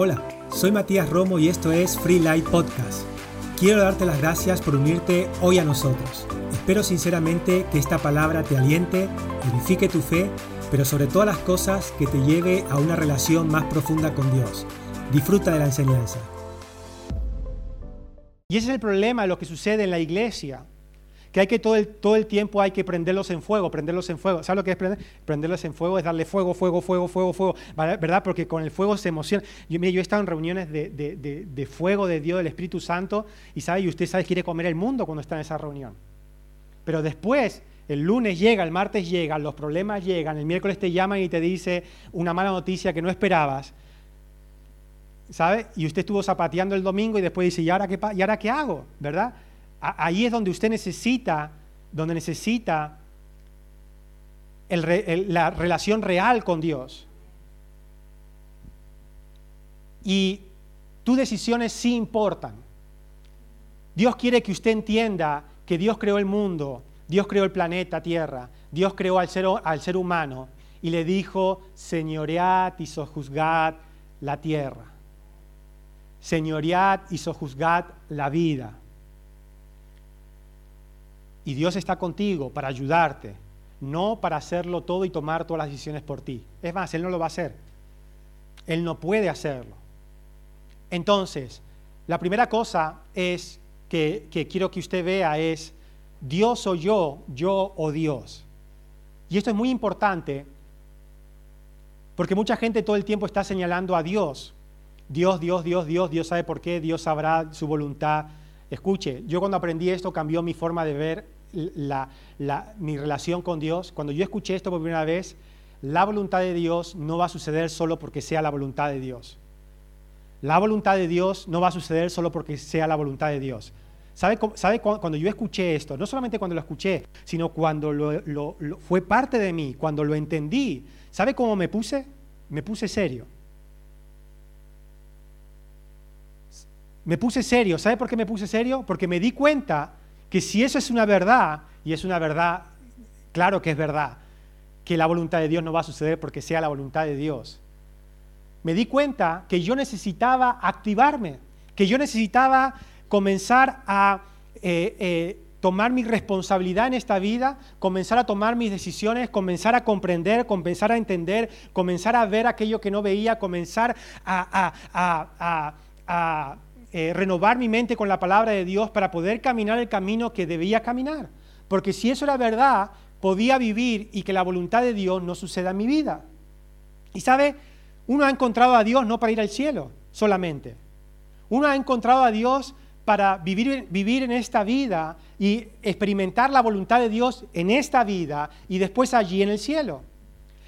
Hola, soy Matías Romo y esto es Free Light Podcast. Quiero darte las gracias por unirte hoy a nosotros. Espero sinceramente que esta palabra te aliente, edifique tu fe, pero sobre todas las cosas que te lleve a una relación más profunda con Dios. Disfruta de la enseñanza. Y ese es el problema de lo que sucede en la iglesia que hay que todo el, todo el tiempo hay que prenderlos en fuego, prenderlos en fuego. ¿Sabes lo que es prender? Prenderlos en fuego es darle fuego, fuego, fuego, fuego, fuego, ¿verdad? Porque con el fuego se emociona. Yo, yo he estado en reuniones de, de, de, fuego de Dios, del Espíritu Santo, y sabe, y usted sabe, quiere comer el mundo cuando está en esa reunión. Pero después, el lunes llega, el martes llega, los problemas llegan, el miércoles te llaman y te dice una mala noticia que no esperabas. ¿Sabe? Y usted estuvo zapateando el domingo y después dice, ¿y ahora qué, ¿y ahora qué hago? ¿Verdad? Ahí es donde usted necesita, donde necesita la relación real con Dios. Y tus decisiones sí importan. Dios quiere que usted entienda que Dios creó el mundo, Dios creó el planeta Tierra, Dios creó al ser, al ser humano y le dijo, señoread y sojuzgad la tierra, señoread y sojuzgad la vida. Y Dios está contigo para ayudarte, no para hacerlo todo y tomar todas las decisiones por ti. Es más, Él no lo va a hacer. Él no puede hacerlo. Entonces, la primera cosa es que, quiero que usted vea es, Dios o yo, yo o Dios. Y esto es muy importante porque mucha gente todo el tiempo está señalando a Dios. Dios, Dios, Dios, Dios, Dios sabe por qué, Dios sabrá su voluntad. Escuche, yo cuando aprendí esto cambió mi forma de ver mi relación con Dios, cuando yo escuché esto por primera vez, la voluntad de Dios no va a suceder solo porque sea la voluntad de Dios. La voluntad de Dios no va a suceder solo porque sea la voluntad de Dios. ¿Sabe, sabe cuando yo escuché esto? No solamente cuando lo escuché, sino cuando lo, fue parte de mí, cuando lo entendí. ¿Sabe cómo me puse? Me puse serio. Me puse serio. ¿Sabe por qué me puse serio? Porque me di cuenta que si eso es una verdad, y es una verdad, claro que es verdad, que la voluntad de Dios no va a suceder porque sea la voluntad de Dios, me di cuenta que yo necesitaba activarme, que yo necesitaba comenzar a eh, eh, tomar mi responsabilidad en esta vida, comenzar a tomar mis decisiones, comenzar a comprender, comenzar a entender, comenzar a ver aquello que no veía, comenzar a, a eh, renovar mi mente con la palabra de Dios para poder caminar el camino que debía caminar. Porque si eso era verdad, podía vivir y que la voluntad de Dios no suceda en mi vida. Y sabe, uno ha encontrado a Dios no para ir al cielo solamente. Uno ha encontrado a Dios para vivir, vivir en esta vida y experimentar la voluntad de Dios en esta vida y después allí en el cielo.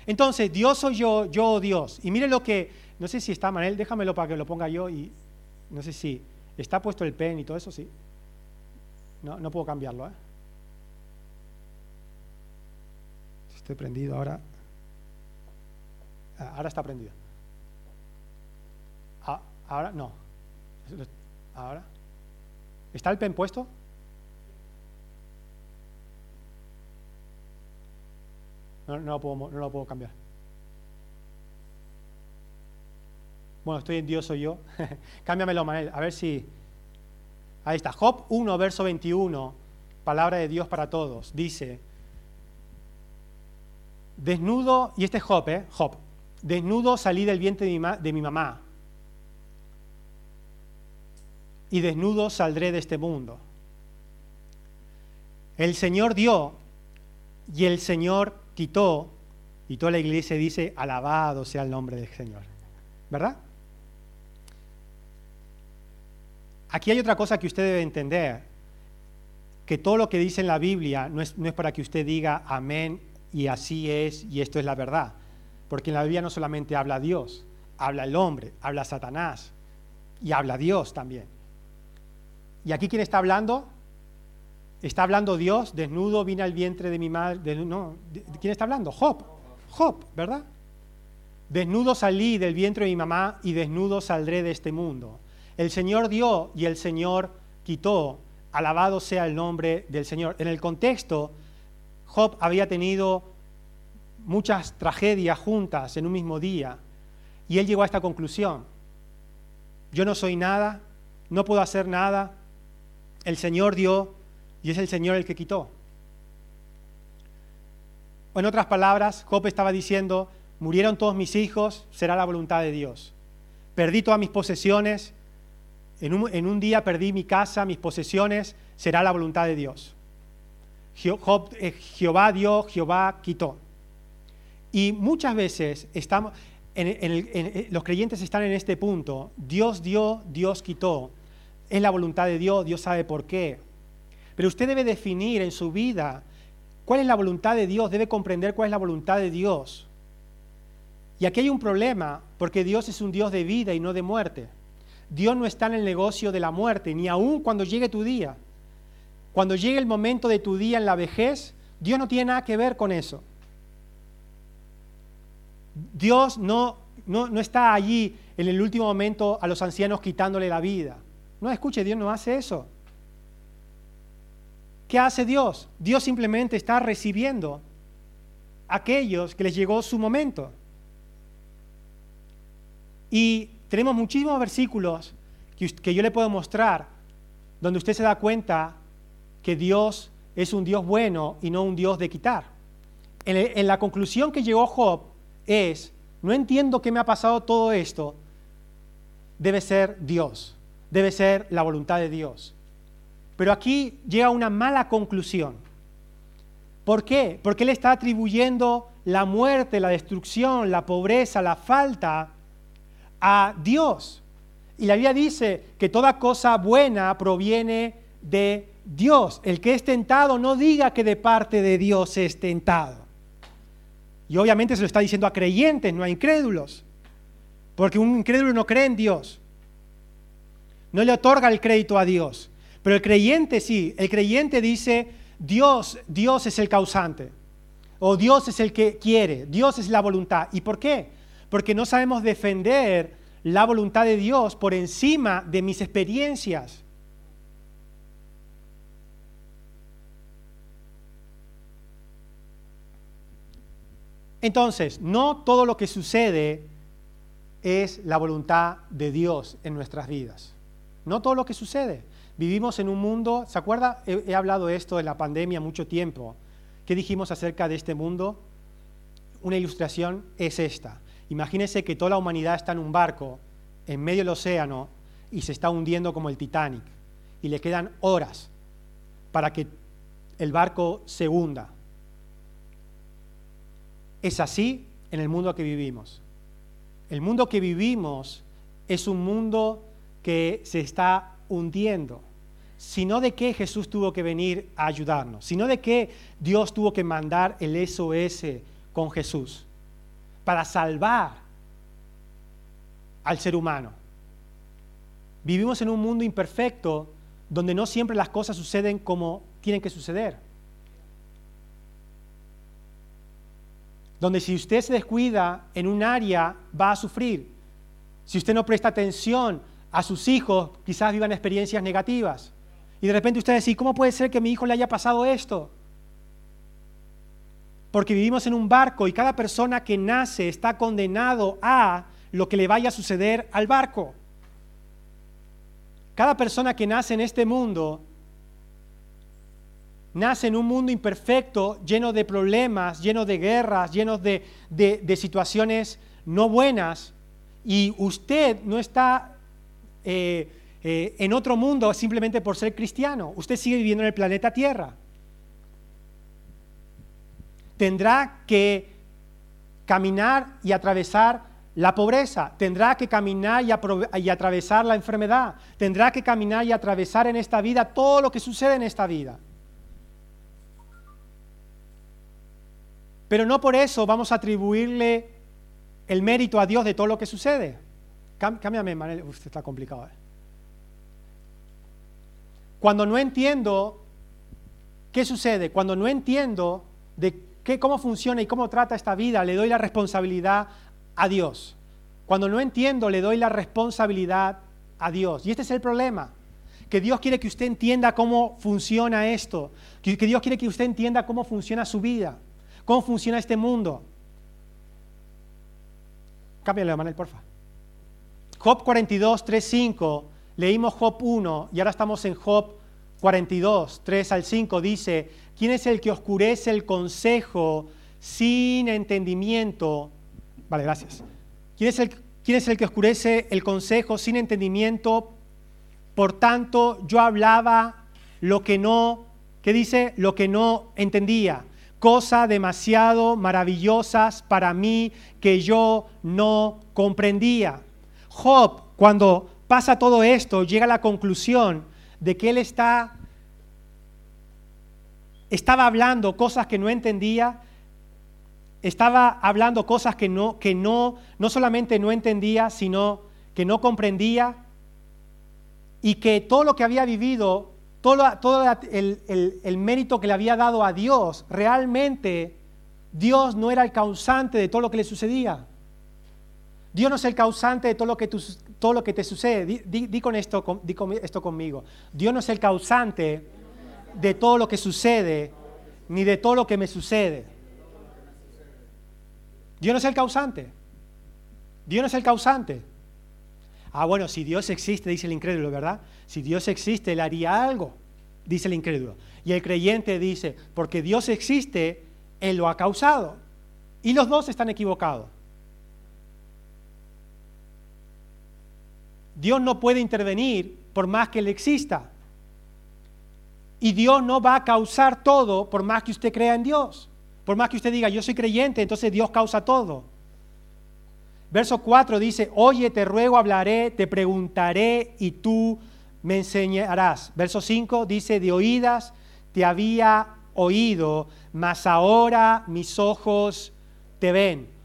Entonces, Dios soy yo, yo Dios. Y mire lo que, no sé si está Manel, déjamelo para que lo ponga yo y no sé si está puesto el pen y todo eso, sí. No, no puedo cambiarlo, ¿eh? Estoy prendido ahora. Ah, ahora está prendido. Ah, ahora no. Ahora. ¿Está el pen puesto? No, no, lo puedo, no lo puedo cambiar. Bueno, estoy en Dios soy yo. Cámbiamelo, Manel, a ver si... Ahí está. Job 1, verso 21, palabra de Dios para todos. Dice, desnudo, y este es Job, ¿eh? Job, desnudo salí del vientre de mi, de mi mamá. Y desnudo saldré de este mundo. El Señor dio y el Señor quitó, y toda la iglesia dice, alabado sea el nombre del Señor. ¿Verdad? Aquí hay otra cosa que usted debe entender, que todo lo que dice en la Biblia no es, para que usted diga amén y así es y esto es la verdad, porque en la Biblia no solamente habla Dios, habla el hombre, habla Satanás y habla Dios también. ¿Y aquí quién está hablando? ¿Está hablando Dios? Desnudo vine al vientre de mi madre. no, ¿Quién está hablando? Job. Job, ¿verdad? Desnudo salí del vientre de mi mamá y desnudo saldré de este mundo. El Señor dio y el Señor quitó. Alabado sea el nombre del Señor. En el contexto, Job había tenido muchas tragedias juntas en un mismo día y él llegó a esta conclusión. yo no soy nada, no puedo hacer nada, el Señor dio y es el Señor el que quitó. En otras palabras, Job estaba diciendo, murieron todos mis hijos, será la voluntad de Dios. Perdí todas mis posesiones, en un, día perdí mi casa, mis posesiones, será la voluntad de Dios. Eh, Jehová dio, Jehová quitó. Y muchas veces estamos, los creyentes están en este punto, Dios dio, Dios quitó, es la voluntad de Dios, Dios sabe por qué. Pero usted debe definir en su vida cuál es la voluntad de Dios, debe comprender cuál es la voluntad de Dios. Y aquí hay un problema, porque Dios es un Dios de vida y no de muerte. Dios no está en el negocio de la muerte, ni aún cuando llegue tu día. Cuando llegue el momento de tu día en la vejez, Dios no tiene nada que ver con eso. Dios no, no, está allí en el último momento a los ancianos quitándole la vida. No, escuche, Dios no hace eso. ¿Qué hace Dios? Dios simplemente está recibiendo a aquellos que les llegó su momento. Y tenemos muchísimos versículos que, yo le puedo mostrar donde usted se da cuenta que Dios es un Dios bueno y no un Dios de quitar. en la conclusión que llegó Job es, no entiendo qué me ha pasado todo esto, debe ser Dios, debe ser la voluntad de Dios. Pero aquí llega una mala conclusión. ¿Por qué? Porque él está atribuyendo la muerte, la destrucción, la pobreza, la falta a Dios. Y la Biblia dice que toda cosa buena proviene de Dios. El que es tentado no diga que de parte de Dios es tentado. Y obviamente se lo está diciendo a creyentes, no a incrédulos. Porque un incrédulo no cree en Dios. No le otorga el crédito a Dios. Pero el creyente sí. El creyente dice, Dios, Dios es el causante. O Dios es el que quiere. Dios es la voluntad. ¿Y por qué? Porque no sabemos defender la voluntad de Dios por encima de mis experiencias. Entonces, no todo lo que sucede es la voluntad de Dios en nuestras vidas. No todo lo que sucede. Vivimos en un mundo, ¿se acuerda? He, hablado esto de la pandemia mucho tiempo. ¿Qué dijimos acerca de este mundo? Una ilustración es esta. Imagínense que toda la humanidad está en un barco en medio del océano y se está hundiendo como el Titanic. Y le quedan horas para que el barco se hunda. Es así en el mundo que vivimos. El mundo que vivimos es un mundo que se está hundiendo, sino de que Jesús tuvo que venir a ayudarnos, sino de que Dios tuvo que mandar el SOS con Jesús para salvar al ser humano. Vivimos en un mundo imperfecto donde no siempre las cosas suceden como tienen que suceder. donde si usted se descuida en un área va a sufrir. Si usted no presta atención a sus hijos, quizás vivan experiencias negativas. Y de repente usted dice, ¿cómo puede ser que mi hijo le haya pasado esto? Porque vivimos en un barco y cada persona que nace está condenado a lo que le vaya a suceder al barco. Cada persona que nace en este mundo nace en un mundo imperfecto, lleno de problemas, lleno de guerras, lleno de, situaciones no buenas, y usted no está eh, eh, en otro mundo simplemente por ser cristiano, usted sigue viviendo en el planeta Tierra. Tendrá que caminar y atravesar la pobreza, tendrá que caminar y, atravesar la enfermedad, tendrá que caminar y atravesar en esta vida todo lo que sucede en esta vida. Pero no por eso vamos a atribuirle el mérito a Dios de todo lo que sucede. Cámbiame, Manel. Usted está complicado. ¿eh? Cuando no entiendo qué sucede, cuando no entiendo de cómo funciona y cómo trata esta vida, le doy la responsabilidad a Dios. Cuando no entiendo, le doy la responsabilidad a Dios. Y este es el problema. Que Dios quiere que usted entienda cómo funciona esto. Que Dios quiere que usted entienda cómo funciona su vida cómo funciona este mundo. Cámbiale, Manuel, porfa. Job 42, 3, 5, leímos Job 1 y ahora estamos en Job 42, 3 al 5, dice, ¿quién es el que oscurece el consejo sin entendimiento? Vale, gracias. ¿Quién es el, quién es el que oscurece el consejo sin entendimiento? Por tanto, yo hablaba lo que no, ¿qué dice? Lo que no entendía. Cosas demasiado maravillosas para mí que yo no comprendía. Job, cuando pasa todo esto, llega a la conclusión de que él está, estaba hablando cosas que no entendía, estaba hablando cosas que no, que no, no solamente no entendía, sino que no comprendía, y que todo lo que había vivido, todo, todo el, el mérito que le había dado a Dios, realmente Dios no era el causante de todo lo que le sucedía. Dios no es el causante de todo lo que, todo lo que te sucede. Di, con esto, di con esto conmigo. Dios no es el causante de todo lo que sucede, ni de todo lo que me sucede. Dios no es el causante. Dios no es el causante. Ah, bueno, si Dios existe, dice el incrédulo, ¿verdad? Si Dios existe, Él haría algo, dice el incrédulo. Y el creyente dice, porque Dios existe, Él lo ha causado. Y los dos están equivocados. Dios no puede intervenir por más que Él exista. Y Dios no va a causar todo por más que usted crea en Dios. Por más que usted diga, yo soy creyente, entonces Dios causa todo. Verso 4 dice, oye, te ruego, hablaré, te preguntaré y tú me enseñarás. Verso 5 dice, de oídas te había oído, mas ahora mis ojos te ven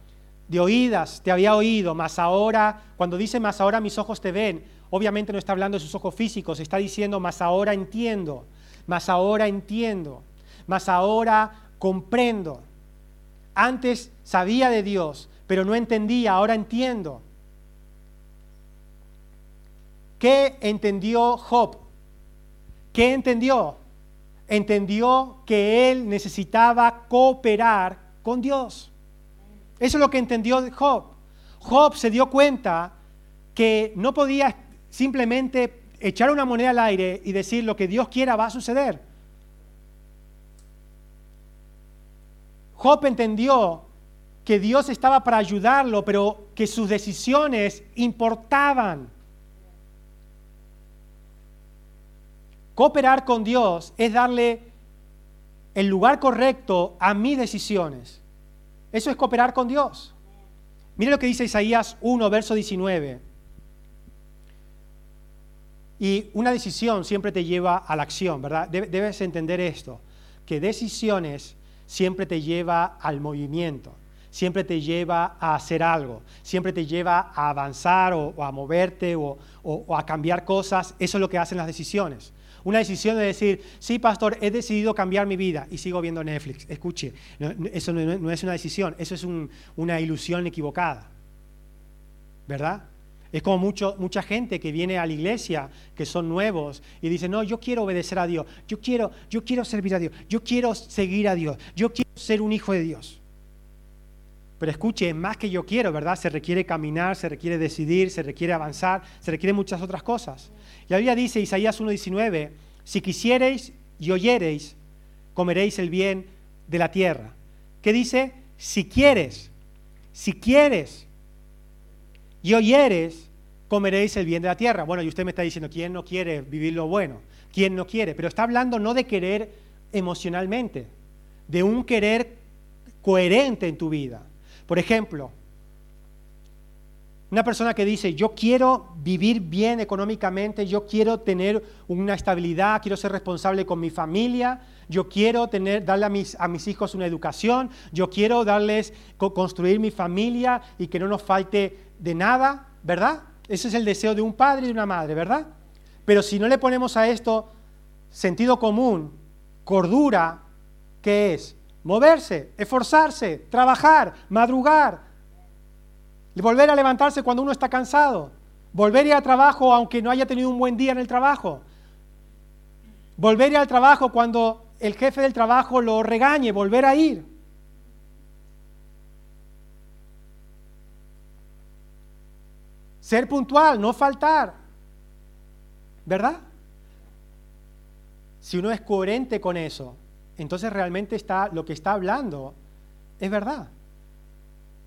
de oídas te había oído, mas ahora, cuando dice más ahora mis ojos te ven, obviamente no está hablando de sus ojos físicos, está diciendo más ahora entiendo, más ahora entiendo, más ahora comprendo. Antes sabía de Dios, pero no entendía, ahora entiendo. ¿Qué entendió Job? ¿Qué entendió? Entendió que él necesitaba cooperar con Dios. Eso es lo que entendió Job. Job se dio cuenta que no podía simplemente echar una moneda al aire y decir lo que Dios quiera va a suceder. Job entendió que Dios estaba para ayudarlo, pero que sus decisiones importaban. Cooperar con Dios es darle el lugar correcto a mis decisiones. Eso es cooperar con Dios. Mire lo que dice Isaías 1, verso 19. Y una decisión siempre te lleva a la acción, ¿verdad? Debes entender esto, que decisiones siempre te lleva al movimiento, siempre te lleva a hacer algo, siempre te lleva a avanzar o, a moverte o a cambiar cosas. Eso es lo que hacen las decisiones. Una decisión de decir, sí, pastor, he decidido cambiar mi vida y sigo viendo Netflix. Escuche, eso no, es una decisión, eso es una ilusión equivocada. ¿Verdad? Es como mucho, mucha gente que viene a la iglesia, que son nuevos, y dice, no, yo quiero obedecer a Dios, yo quiero, yo quiero servir a Dios, yo quiero seguir a Dios, yo quiero ser un hijo de Dios. Pero escuche, más que yo quiero, ¿verdad? Se requiere caminar, se requiere decidir, se requiere avanzar, se requiere muchas otras cosas. Y la Biblia dice, Isaías 1.19, si quisiereis y oyereis, comeréis el bien de la tierra. ¿Qué dice? Si quieres, si quieres y oyeres, comeréis el bien de la tierra. Bueno, y usted me está diciendo, ¿quién no quiere vivir lo bueno? ¿Quién no quiere? Pero está hablando no de querer emocionalmente, de un querer coherente en tu vida. Por ejemplo, una persona que dice, yo quiero vivir bien económicamente, yo quiero tener una estabilidad, quiero ser responsable con mi familia, yo quiero tener, darle a mis, a mis hijos una educación, yo quiero darles, construir mi familia y que no nos falte de nada, ¿verdad? Ese es el deseo de un padre y de una madre, ¿verdad? Pero si no le ponemos a esto sentido común, cordura, ¿qué es? Moverse, esforzarse, trabajar, madrugar, volver a levantarse cuando uno está cansado, volver a ir al trabajo aunque no haya tenido un buen día en el trabajo, volver a al trabajo cuando el jefe del trabajo lo regañe, volver a ir. Ser puntual, no faltar. ¿Verdad? Si uno es coherente con eso, entonces realmente está, lo que está hablando es verdad.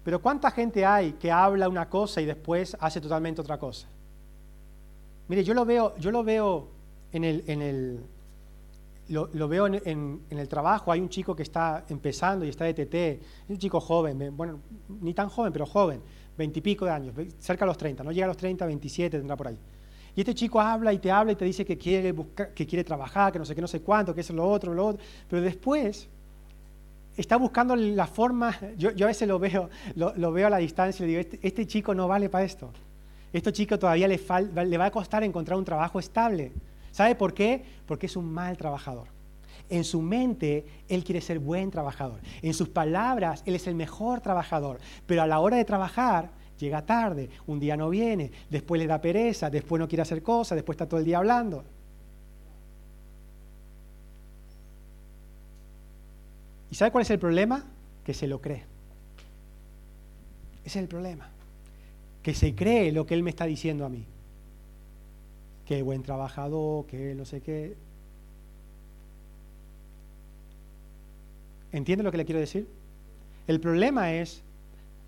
Pero ¿cuánta gente hay que habla una cosa y después hace totalmente otra cosa? Mire, yo lo veo, yo lo veo en el, en el lo, veo en, el trabajo, hay un chico que está empezando y está de TT, es un chico joven, bueno, ni tan joven, pero joven, veintipico de años, cerca de los 30, no llega a los 30, 27 tendrá por ahí. Y este chico habla y te habla y te dice que quiere, buscar, que quiere trabajar, que no sé qué, no sé cuánto, que es lo otro, lo otro, pero después está buscando la forma, yo, a veces lo veo, lo, veo a la distancia y le digo, este, este chico no vale para esto. Este chico todavía le, le va a costar encontrar un trabajo estable. ¿Sabe por qué? Porque es un mal trabajador. En su mente, él quiere ser buen trabajador. En sus palabras, él es el mejor trabajador. Pero a la hora de trabajar, llega tarde, un día no viene, después le da pereza, después no quiere hacer cosas, después está todo el día hablando. ¿Y sabe cuál es el problema? Que se lo cree. Ese es el problema. Que se cree lo que él me está diciendo a mí. Que buen trabajador, que no sé qué. ¿Entiende lo que le quiero decir? El problema es,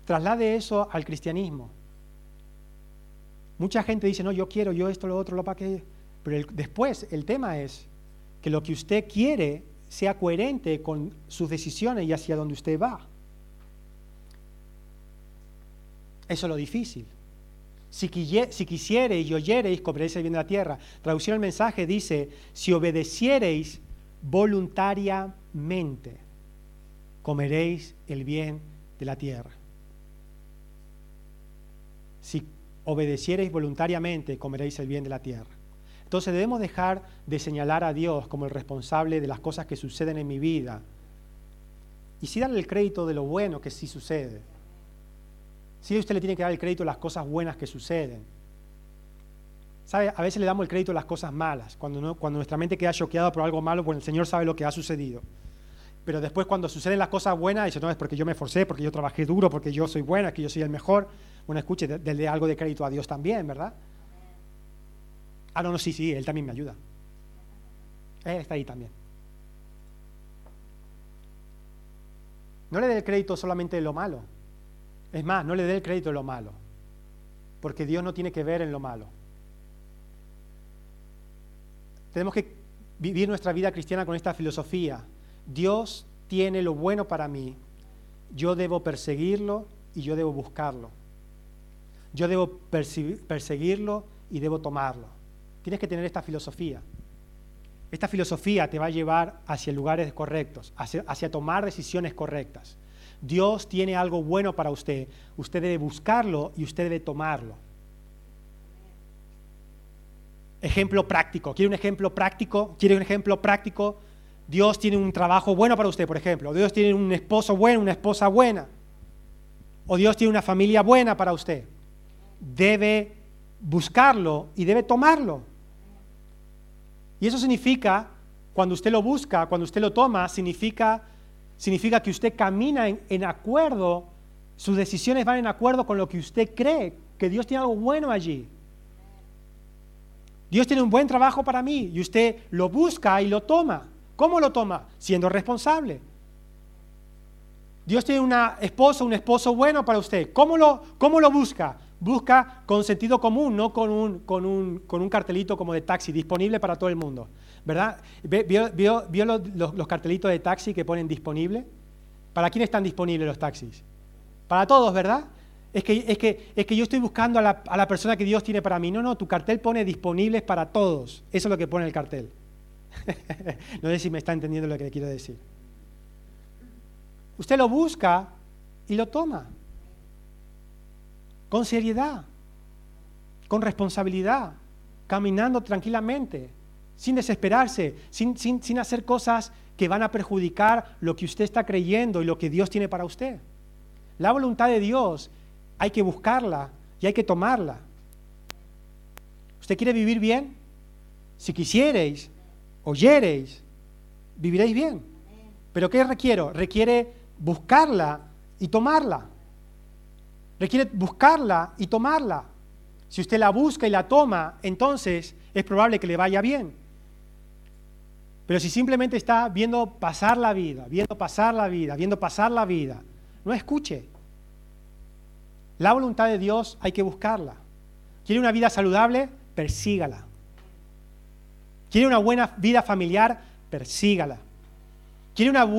traslade eso al cristianismo. Mucha gente dice, no, yo quiero, yo esto, lo otro, lo para qué. Pero después el tema es que lo que usted quiere sea coherente con sus decisiones y hacia donde usted va. Eso es lo difícil. Si, si quisiereis y oyereis, comeréis el bien de la tierra. Traducción del mensaje dice, si obedeciereis voluntariamente, comeréis el bien de la tierra. Si obedeciereis voluntariamente, comeréis el bien de la tierra. Entonces debemos dejar de señalar a Dios como el responsable de las cosas que suceden en mi vida y sí darle el crédito de lo bueno que sí sucede. Sí usted le tiene que dar el crédito de las cosas buenas que suceden. ¿Sabe? A veces le damos el crédito de las cosas malas. Cuando, cuando nuestra mente queda choqueada por algo malo, pues el Señor sabe lo que ha sucedido. Pero después cuando suceden las cosas buenas, dice, no, es porque yo me esforcé, porque yo trabajé duro, porque yo soy buena, que yo soy el mejor. Bueno, escuche, denle algo de crédito a Dios también, ¿verdad? Ah, no, no, sí, sí, él también me ayuda. Él está ahí también. No le dé el crédito solamente de lo malo. Es más, no le dé el crédito de lo malo. Porque Dios no tiene que ver en lo malo. Tenemos que vivir nuestra vida cristiana con esta filosofía. Dios tiene lo bueno para mí. Yo debo perseguirlo y yo debo buscarlo. Yo debo perseguirlo y debo tomarlo. Tienes que tener esta filosofía. Esta filosofía te va a llevar hacia lugares correctos, hacia, tomar decisiones correctas. Dios tiene algo bueno para usted. Usted debe buscarlo y usted debe tomarlo. Ejemplo práctico. ¿Quiere un ejemplo práctico? ¿Quiere un ejemplo práctico? Dios tiene un trabajo bueno para usted, por ejemplo. Dios tiene un esposo bueno, una esposa buena. O Dios tiene una familia buena para usted. Debe buscarlo y debe tomarlo. Y eso significa, cuando usted lo busca, cuando usted lo toma, significa, significa que usted camina en, acuerdo, sus decisiones van en acuerdo con lo que usted cree, que Dios tiene algo bueno allí. Dios tiene un buen trabajo para mí y usted lo busca y lo toma. ¿Cómo lo toma? Siendo responsable. Dios tiene una esposa, un esposo bueno para usted. ¿Cómo lo, cómo lo busca? busca con sentido común, no con un, con un, con un cartelito como de taxi, disponible para todo el mundo. ¿Verdad? ¿Vio, vio, los, cartelitos de taxi que ponen disponible? ¿Para quién están disponibles los taxis? Para todos, ¿verdad? Es que, es que, es que yo estoy buscando a la, a la, persona que Dios tiene para mí. No, no, tu cartel pone disponibles para todos. Eso es lo que pone el cartel. no sé si me está entendiendo lo que le quiero decir. Usted lo busca y lo toma con seriedad, con responsabilidad, caminando tranquilamente, sin desesperarse, sin, sin, hacer cosas que van a perjudicar lo que usted está creyendo y lo que Dios tiene para usted. La voluntad de Dios hay que buscarla y hay que tomarla. ¿Usted quiere vivir bien? Si quisierais, oyereis, viviréis bien. Pero ¿qué requiero? Requiere buscarla y tomarla. Requiere buscarla y tomarla. Si usted la busca y la toma, entonces es probable que le vaya bien. Pero si simplemente está viendo pasar la vida, viendo pasar la vida, viendo pasar la vida, no escuche. La voluntad de Dios hay que buscarla. ¿Quiere una vida saludable? Persígala. ¿Quiere una buena vida familiar? Persígala. ¿Quiere una,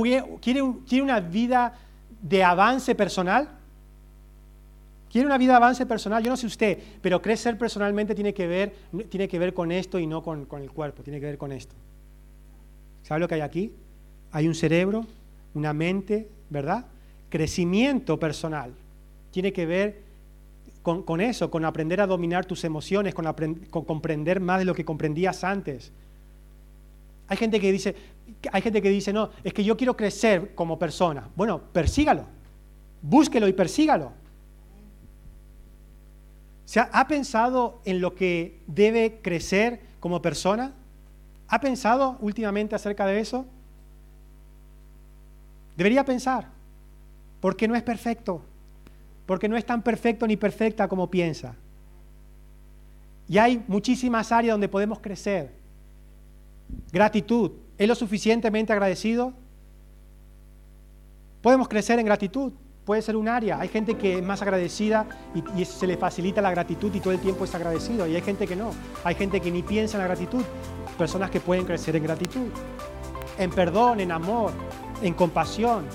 quiere, una vida de avance personal? ¿Quiere una vida de avance personal? Yo no sé usted, pero crecer personalmente tiene que ver, tiene que ver con esto y no con, con el cuerpo, tiene que ver con esto. ¿Sabe lo que hay aquí? Hay un cerebro, una mente, ¿verdad? Crecimiento personal. Tiene que ver con, eso, con aprender a dominar tus emociones, con, con, comprender más de lo que comprendías antes. Hay gente que dice, hay gente que dice, no, es que yo quiero crecer como persona. Bueno, persígalo, búsquelo y persígalo. ¿Se ha pensado en lo que debe crecer como persona? ¿Ha pensado últimamente acerca de eso? Debería pensar, porque no es perfecto porque no es tan perfecto ni perfecta como piensa. Y hay muchísimas áreas donde podemos crecer. Gratitud. ¿Es lo suficientemente agradecido? Podemos crecer en gratitud. Puede ser un área. Hay gente que es más agradecida y, se le facilita la gratitud y todo el tiempo es agradecido. Y hay gente que no. Hay gente que ni piensa en la gratitud. Personas que pueden crecer en gratitud. En perdón, en amor, en compasión,